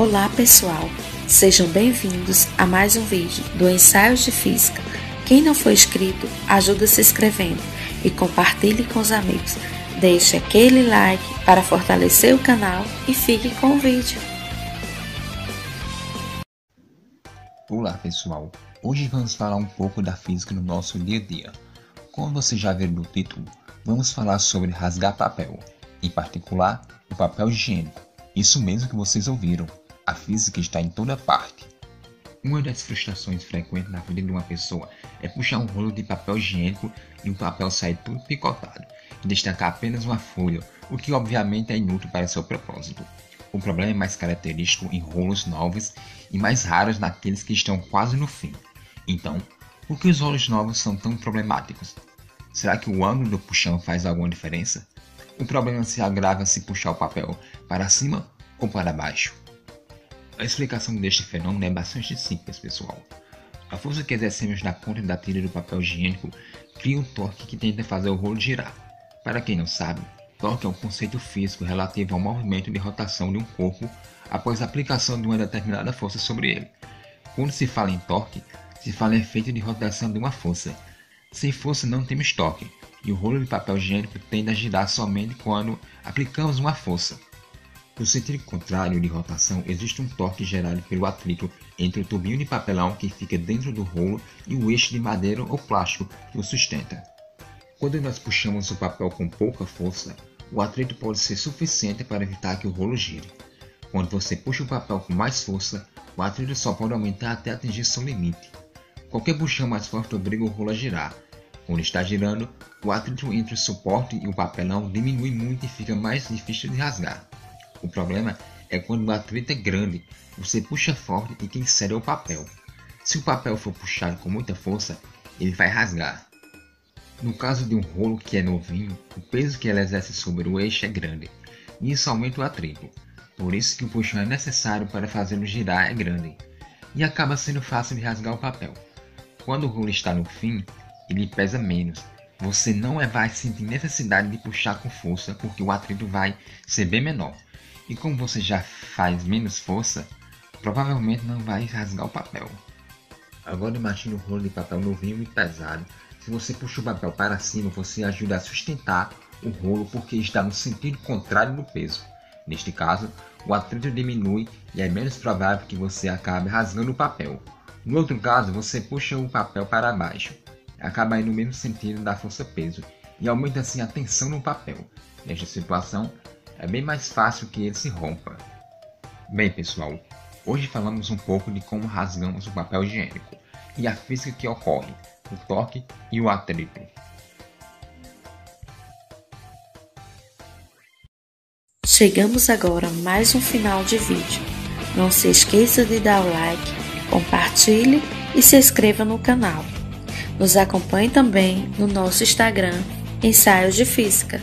Olá pessoal, sejam bem-vindos a mais um vídeo do Ensaios de Física. Quem não for inscrito, ajuda se inscrevendo e compartilhe com os amigos. Deixe aquele like para fortalecer o canal e fique com o vídeo. Olá pessoal, hoje vamos falar um pouco da física no nosso dia a dia. Como você já viu no título, vamos falar sobre rasgar papel, em particular o papel higiênico. Isso mesmo que vocês ouviram, a física está em toda parte. Uma das frustrações frequentes na vida de uma pessoa é puxar um rolo de papel higiênico e o papel sair tudo picotado e destacar apenas uma folha, o que obviamente é inútil para seu propósito. O problema é mais característico em rolos novos e mais raros naqueles que estão quase no fim. Então, por que os rolos novos são tão problemáticos? Será que o ângulo do puxão faz alguma diferença? O problema se agrava se puxar o papel para cima ou para baixo. A explicação deste fenômeno é bastante simples, pessoal. A força que exercemos na ponta da tira do papel higiênico cria um torque que tenta fazer o rolo girar. Para quem não sabe, torque é um conceito físico relativo ao movimento de rotação de um corpo após a aplicação de uma determinada força sobre ele. Quando se fala em torque, se fala em efeito de rotação de uma força. Sem força não temos torque, e o rolo de papel higiênico tende a girar somente quando aplicamos uma força. No sentido contrário de rotação, existe um torque gerado pelo atrito entre o tubinho de papelão que fica dentro do rolo e o eixo de madeira ou plástico que o sustenta. Quando nós puxamos o papel com pouca força, o atrito pode ser suficiente para evitar que o rolo gire. Quando você puxa o papel com mais força, o atrito só pode aumentar até atingir seu limite. Qualquer puxão mais forte obriga o rolo a girar. Quando está girando, o atrito entre o suporte e o papelão diminui muito e fica mais difícil de rasgar. O problema é quando o atrito é grande, você puxa forte e quem cede é o papel. Se o papel for puxado com muita força, ele vai rasgar. No caso de um rolo que é novinho, o peso que ela exerce sobre o eixo é grande, e isso aumenta o atrito. Por isso que o puxão é necessário para fazê-lo girar é grande, e acaba sendo fácil de rasgar o papel. Quando o rolo está no fim, ele pesa menos. Você não vai sentir necessidade de puxar com força porque o atrito vai ser bem menor. E como você já faz menos força, provavelmente não vai rasgar o papel. Agora imagine um rolo de papel novinho e pesado. Se você puxa o papel para cima, você ajuda a sustentar o rolo porque está no sentido contrário do peso. Neste caso, o atrito diminui e é menos provável que você acabe rasgando o papel. No outro caso, você puxa o papel para baixo, acaba indo no mesmo sentido da força-peso e aumenta assim a tensão no papel. Nesta situação, é bem mais fácil que ele se rompa. Bem, pessoal, hoje falamos um pouco de como rasgamos o papel higiênico e a física que ocorre, o toque e o atrito. Chegamos agora a mais um final de vídeo. Não se esqueça de dar o like, compartilhe e se inscreva no canal. Nos acompanhe também no nosso Instagram, Ensaios de Física.